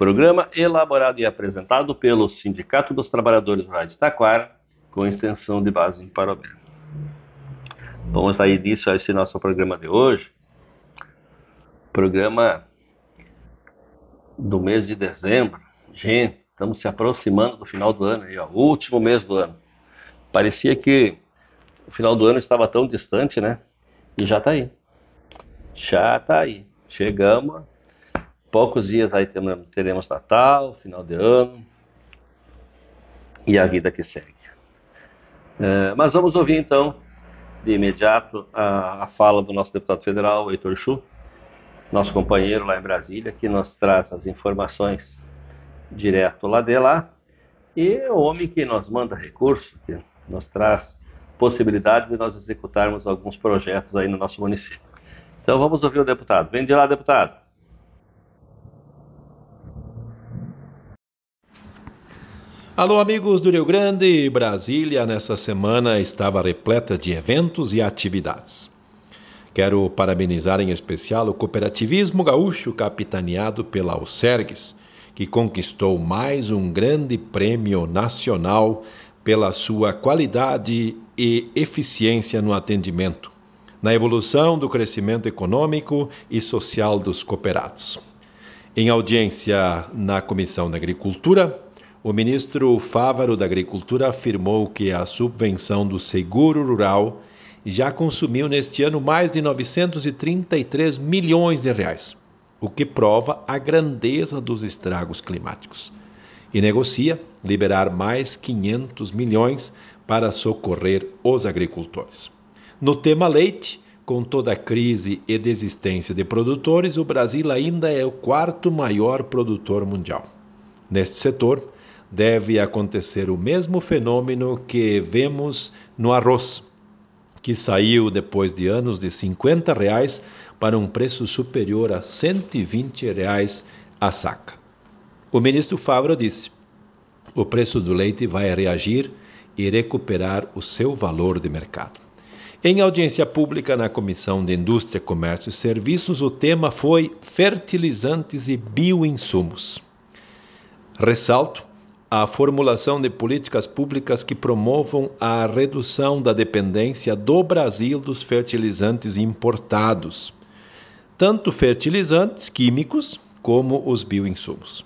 Programa elaborado e apresentado pelo Sindicato dos Trabalhadores Rurais de Taquara, com extensão de base em Parobé. Vamos dar início a esse nosso programa de hoje. Programa do mês de dezembro. Gente, estamos se aproximando do final do ano, aí, ó, último mês do ano. Parecia que o final do ano estava tão distante, né? E já está aí. Já está aí. Chegamos poucos dias aí teremos Natal, final de ano e a vida que segue. É, mas vamos ouvir então, de imediato, a, a, fala do nosso deputado federal, Heitor Chu, nosso companheiro lá em Brasília, que nos traz as informações direto lá de lá, e o homem que nos manda recursos, que nos traz possibilidade de nós executarmos alguns projetos aí no nosso município. Então vamos ouvir o deputado. Vem de lá, deputado. Alô, amigos do Rio Grande, Brasília nessa semana estava repleta de eventos e atividades. Quero parabenizar em especial o cooperativismo gaúcho capitaneado pela Alcergues, que conquistou mais um grande prêmio nacional pela sua qualidade e eficiência no atendimento, na evolução do crescimento econômico e social dos cooperados. Em audiência na Comissão da Agricultura, o ministro Fávaro da Agricultura afirmou que a subvenção do seguro rural já consumiu neste ano mais de 933 milhões de reais, o que prova a grandeza dos estragos climáticos. E negocia liberar mais 500 milhões para socorrer os agricultores. No tema leite, com toda a crise e desistência de produtores, o Brasil ainda é o quarto maior produtor mundial. Neste setor, deve acontecer o mesmo fenômeno que vemos no arroz, que saiu depois de anos de 50 reais para um preço superior a 120 reais a saca. O ministro Fabro disse: o preço do leite vai reagir e recuperar o seu valor de mercado. Em audiência pública na Comissão de Indústria, Comércio e Serviços, o tema foi fertilizantes e bioinsumos. Ressalto a formulação de políticas públicas que promovam a redução da dependência do Brasil dos fertilizantes importados, tanto fertilizantes químicos como os bioinsumos.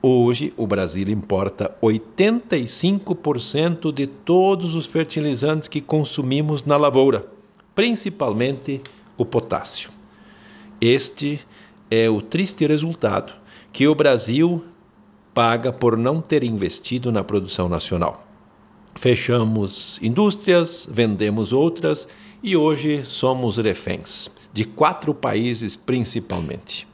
Hoje, o Brasil importa 85% de todos os fertilizantes que consumimos na lavoura, principalmente o potássio. Este é o triste resultado que o Brasil paga por não ter investido na produção nacional. Fechamos indústrias, vendemos outras e hoje somos reféns de quatro países principalmente.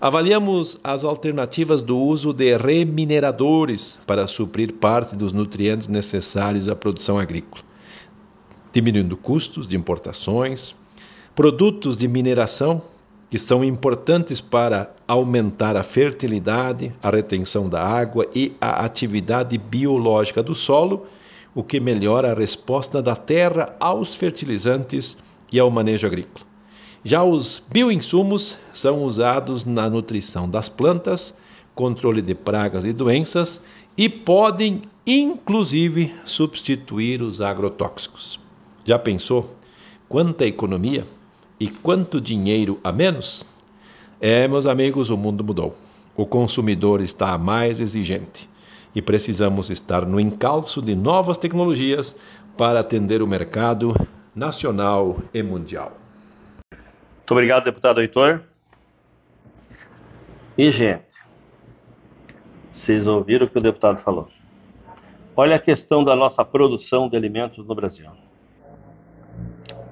Avaliamos as alternativas do uso de remineradores para suprir parte dos nutrientes necessários à produção agrícola, diminuindo custos de importações, produtos de mineração que são importantes para aumentar a fertilidade, a retenção da água e a atividade biológica do solo, o que melhora a resposta da terra aos fertilizantes e ao manejo agrícola. Já os bioinsumos são usados na nutrição das plantas, controle de pragas e doenças e podem, inclusive, substituir os agrotóxicos. Já pensou quanta economia e quanto dinheiro a menos? É, meus amigos, o mundo mudou. O consumidor está mais exigente e precisamos estar no encalço de novas tecnologias para atender o mercado nacional e mundial. Muito obrigado, deputado Heitor. E, gente, vocês ouviram o que o deputado falou. Olha a questão da nossa produção de alimentos no Brasil.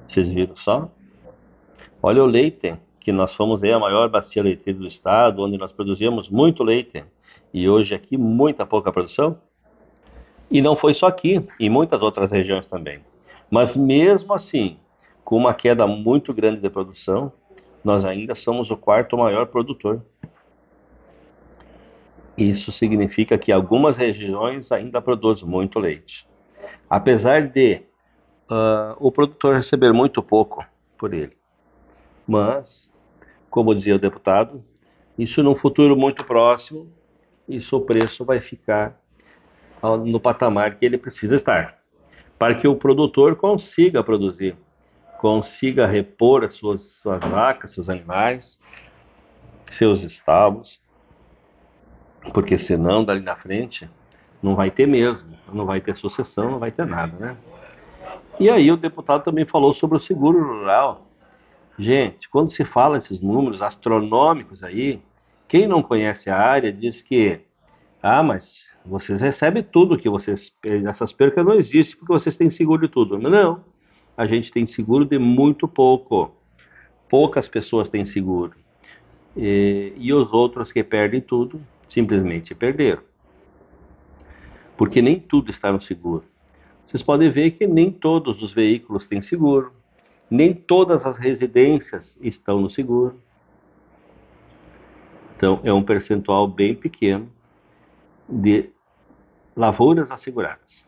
Vocês viram só? Olha o leite, que nós fomos aí a maior bacia leiteira do estado, onde nós produzíamos muito leite. E hoje aqui muita pouca produção. E não foi só aqui, em muitas outras regiões também. Mas mesmo assim, com uma queda muito grande de produção, nós ainda somos o quarto maior produtor. Isso significa que algumas regiões ainda produzem muito leite. Apesar de uh, o produtor receber muito pouco por ele. Mas, como dizia o deputado, isso num futuro muito próximo, isso o preço vai ficar no patamar que ele precisa estar, para que o produtor consiga produzir consiga repor as suas, suas vacas, seus animais, seus estábulos, porque senão dali na frente não vai ter mesmo, não vai ter sucessão, não vai ter nada, né? E aí o deputado também falou sobre o seguro rural. Gente, quando se fala esses números astronômicos aí, quem não conhece a área diz que ah, mas vocês recebem tudo que vocês essas percas não existem porque vocês têm seguro de tudo. Não a gente tem seguro de muito pouco. Poucas pessoas têm seguro. E, e os outros que perdem tudo, simplesmente perderam. Porque nem tudo está no seguro. Vocês podem ver que nem todos os veículos têm seguro, nem todas as residências estão no seguro. Então, é um percentual bem pequeno de lavouras asseguradas.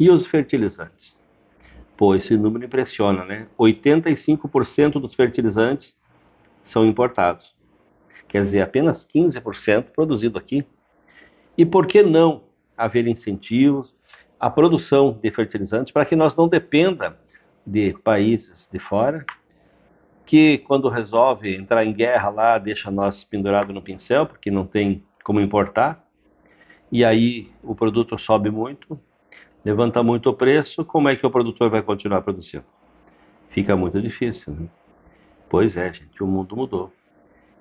E os fertilizantes? Pô, esse número impressiona, né? 85% dos fertilizantes são importados. Quer dizer, apenas 15% produzido aqui. E por que não haver incentivos à produção de fertilizantes para que nós não dependa de países de fora que quando resolve entrar em guerra lá deixa nós pendurado no pincel porque não tem como importar e aí o produto sobe muito levanta muito o preço, como é que o produtor vai continuar produzindo? Fica muito difícil. Né? Pois é, gente, o mundo mudou.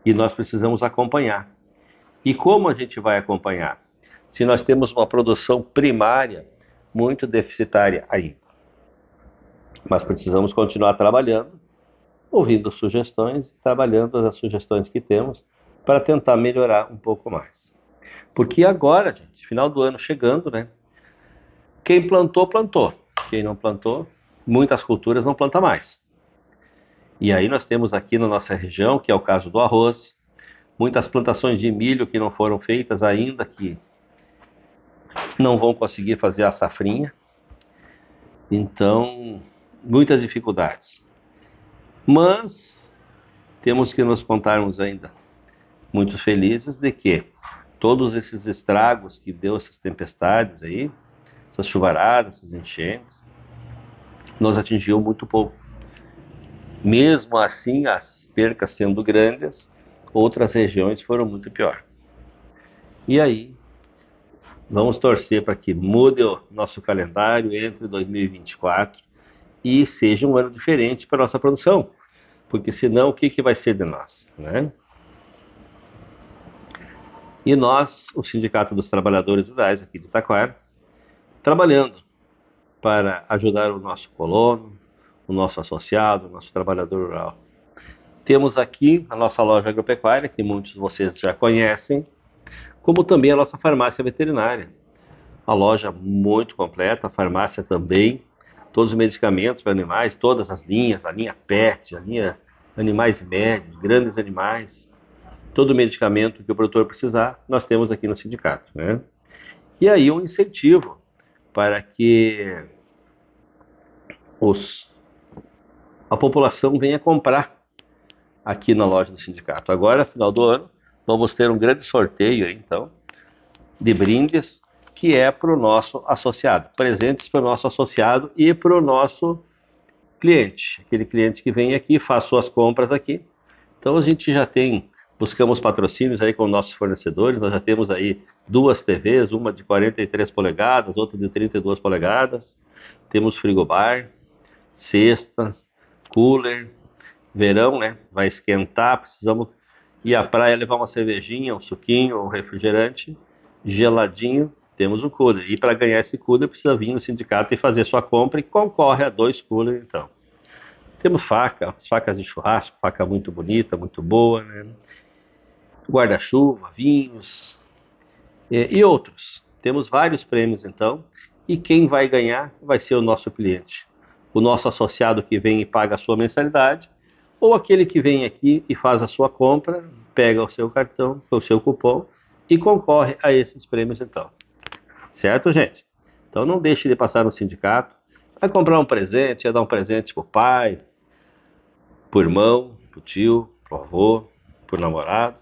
E nós precisamos acompanhar. E como a gente vai acompanhar? Se nós temos uma produção primária muito deficitária aí. Mas precisamos continuar trabalhando, ouvindo sugestões, trabalhando as sugestões que temos para tentar melhorar um pouco mais. Porque agora, gente, final do ano chegando, né? Quem plantou, plantou. Quem não plantou, muitas culturas não planta mais. E aí nós temos aqui na nossa região, que é o caso do arroz, muitas plantações de milho que não foram feitas ainda, que não vão conseguir fazer a safrinha. Então, muitas dificuldades. Mas temos que nos contarmos ainda muito felizes de que todos esses estragos que deu essas tempestades aí, essas chuvaradas, essas enchentes, nos atingiu muito pouco. Mesmo assim, as percas sendo grandes, outras regiões foram muito pior. E aí, vamos torcer para que mude o nosso calendário entre 2024 e seja um ano diferente para nossa produção. Porque senão, o que, que vai ser de nós? Né? E nós, o Sindicato dos Trabalhadores Rurais aqui de Itaquara, trabalhando para ajudar o nosso colono, o nosso associado, o nosso trabalhador rural. Temos aqui a nossa loja agropecuária, que muitos de vocês já conhecem, como também a nossa farmácia veterinária. A loja muito completa, a farmácia também, todos os medicamentos para animais, todas as linhas, a linha PET, a linha animais médios, grandes animais, todo o medicamento que o produtor precisar, nós temos aqui no sindicato. Né? E aí um incentivo para que os, a população venha comprar aqui na loja do sindicato. Agora, final do ano, vamos ter um grande sorteio, então, de brindes que é para o nosso associado, presentes para o nosso associado e para o nosso cliente, aquele cliente que vem aqui, faz suas compras aqui. Então a gente já tem buscamos patrocínios aí com nossos fornecedores. Nós já temos aí duas TVs, uma de 43 polegadas, outra de 32 polegadas. Temos frigobar, cestas, cooler. Verão, né? Vai esquentar, precisamos ir à praia levar uma cervejinha, um suquinho, um refrigerante geladinho. Temos um cooler. E para ganhar esse cooler, precisa vir no sindicato e fazer sua compra e concorre a dois coolers, então. Temos faca, facas de churrasco, faca muito bonita, muito boa, né? guarda-chuva, vinhos e, e outros. Temos vários prêmios então, e quem vai ganhar vai ser o nosso cliente, o nosso associado que vem e paga a sua mensalidade, ou aquele que vem aqui e faz a sua compra, pega o seu cartão, o seu cupom e concorre a esses prêmios então. Certo, gente? Então não deixe de passar no sindicato. Vai comprar um presente, vai dar um presente pro pai, pro irmão, pro tio, pro avô, pro namorado.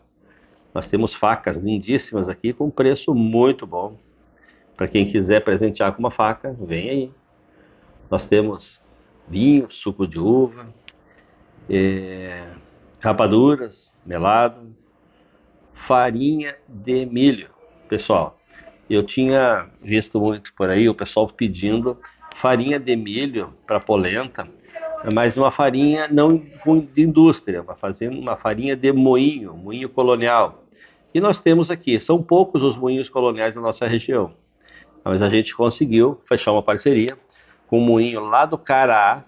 Nós temos facas lindíssimas aqui com preço muito bom. Para quem quiser presentear com uma faca, vem aí. Nós temos vinho, suco de uva, é, rapaduras, melado, farinha de milho. Pessoal, eu tinha visto muito por aí o pessoal pedindo farinha de milho para polenta mas uma farinha não de indústria, uma, fazendo uma farinha de moinho, moinho colonial. E nós temos aqui, são poucos os moinhos coloniais da nossa região, mas a gente conseguiu fechar uma parceria com um moinho lá do Caraá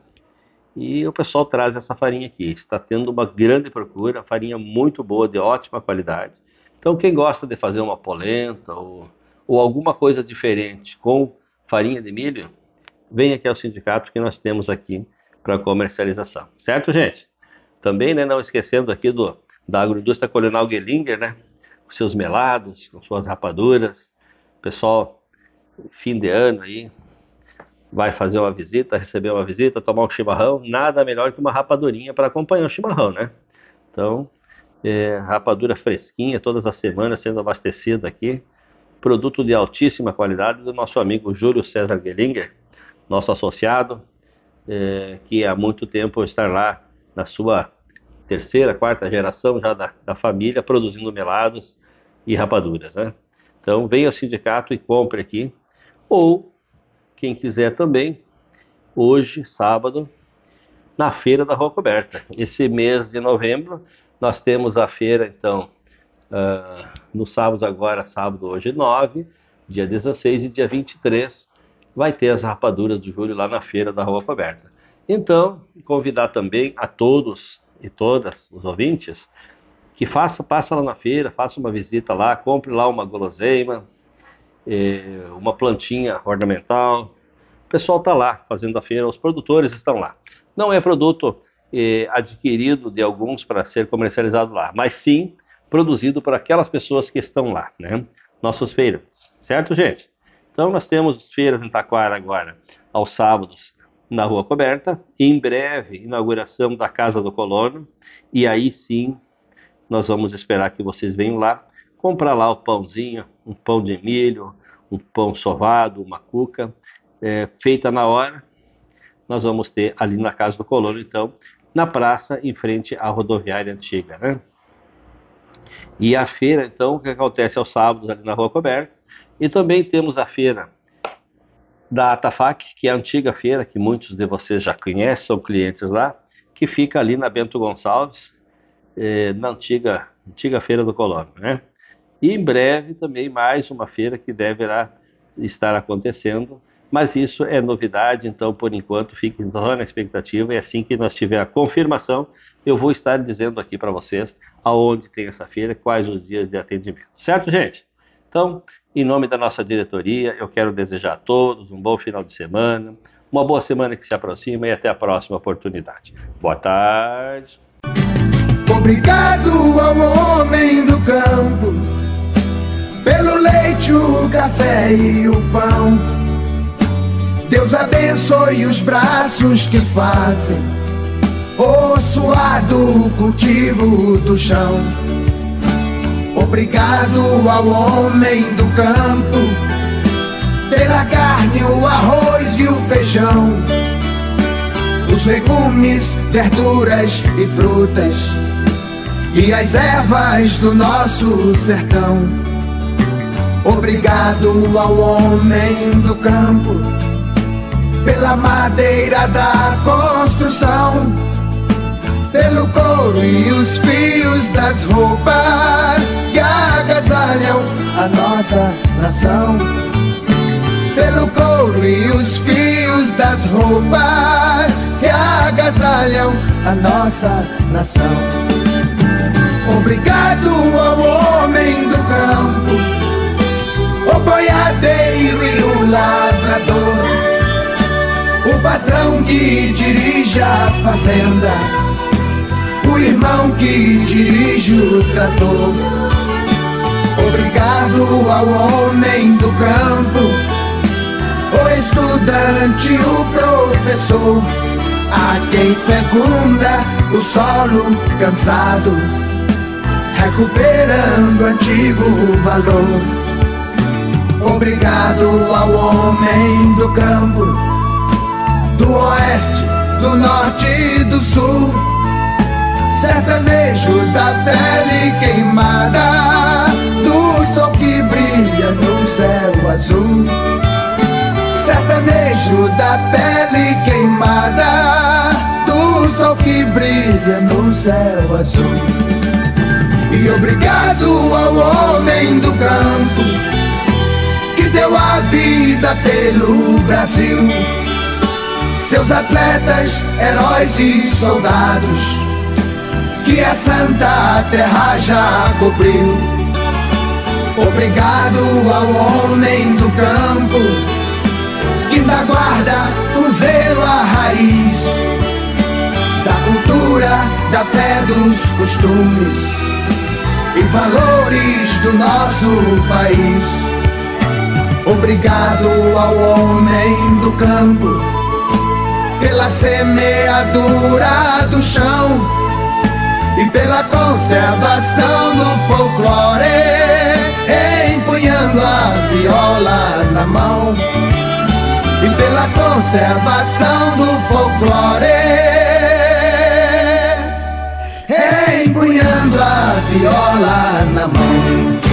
e o pessoal traz essa farinha aqui. Está tendo uma grande procura, farinha muito boa, de ótima qualidade. Então, quem gosta de fazer uma polenta ou, ou alguma coisa diferente com farinha de milho, vem aqui ao sindicato que nós temos aqui para comercialização. Certo, gente? Também, né, não esquecendo aqui do, da agroindústria colonial Gelinger, né? Com seus melados, com suas rapaduras. Pessoal, fim de ano aí, vai fazer uma visita, receber uma visita, tomar um chimarrão, nada melhor que uma rapadurinha para acompanhar o chimarrão, né? Então, é, rapadura fresquinha, todas as semanas sendo abastecida aqui. Produto de altíssima qualidade do nosso amigo Júlio César Gelinger, nosso associado, é, que há muito tempo está lá na sua terceira, quarta geração já da, da família, produzindo melados e rapaduras. Né? Então, venha ao sindicato e compre aqui. Ou, quem quiser também, hoje, sábado, na Feira da Rua Coberta. Esse mês de novembro, nós temos a feira, então, uh, no sábado agora, sábado hoje 9, dia 16 e dia 23, vai ter as rapaduras de julho lá na feira da Rua Coberta. Então, convidar também a todos e todas os ouvintes que faça, passa lá na feira, faça uma visita lá, compre lá uma guloseima, eh, uma plantinha ornamental. O pessoal está lá fazendo a feira, os produtores estão lá. Não é produto eh, adquirido de alguns para ser comercializado lá, mas sim produzido por aquelas pessoas que estão lá, né? Nossos feirantes, certo, gente? Então nós temos feiras em Taquara agora, aos sábados, na Rua Coberta. Em breve, inauguração da Casa do Colono. E aí sim, nós vamos esperar que vocês venham lá, comprar lá o pãozinho, um pão de milho, um pão sovado, uma cuca, é, feita na hora. Nós vamos ter ali na Casa do Colono, então, na praça, em frente à rodoviária antiga, né? E a feira, então, que acontece aos sábados ali na Rua Coberta. E também temos a feira da Atafac, que é a antiga feira, que muitos de vocês já conhecem, são clientes lá, que fica ali na Bento Gonçalves, eh, na antiga, antiga feira do Colômbio, né? E em breve também mais uma feira que deverá estar acontecendo, mas isso é novidade, então por enquanto fiquem só na expectativa e assim que nós tiver a confirmação, eu vou estar dizendo aqui para vocês aonde tem essa feira, quais os dias de atendimento. Certo, gente? Então, em nome da nossa diretoria, eu quero desejar a todos um bom final de semana, uma boa semana que se aproxima e até a próxima oportunidade. Boa tarde. Obrigado ao homem do campo, pelo leite, o café e o pão. Deus abençoe os braços que fazem o suado cultivo do chão. Obrigado ao homem do campo pela carne, o arroz e o feijão, os legumes, verduras e frutas e as ervas do nosso sertão. Obrigado ao homem do campo pela madeira da construção pelo couro e os fios das roupas que agasalham a nossa nação. Pelo couro e os fios das roupas que agasalham a nossa nação. Obrigado ao homem do campo, o boiadeiro e o lavrador, o patrão que dirige a fazenda o irmão que dirige o trator. Obrigado ao homem do campo, o estudante, o professor, a quem fecunda o solo cansado, recuperando antigo valor. Obrigado ao homem do campo, do oeste, do norte e do sul sertanejo da pele queimada, do sol que brilha no céu azul. Sertanejo da pele queimada, do sol que brilha no céu azul. E obrigado ao homem do campo que deu a vida pelo Brasil. Seus atletas, heróis e soldados que a santa terra já cobriu. Obrigado ao homem do campo que da guarda o zelo a raiz da cultura, da fé, dos costumes e valores do nosso país. Obrigado ao homem do campo pela semeadura do chão e pela conservação do folclore, empunhando a viola na mão. E pela conservação do folclore, empunhando a viola na mão.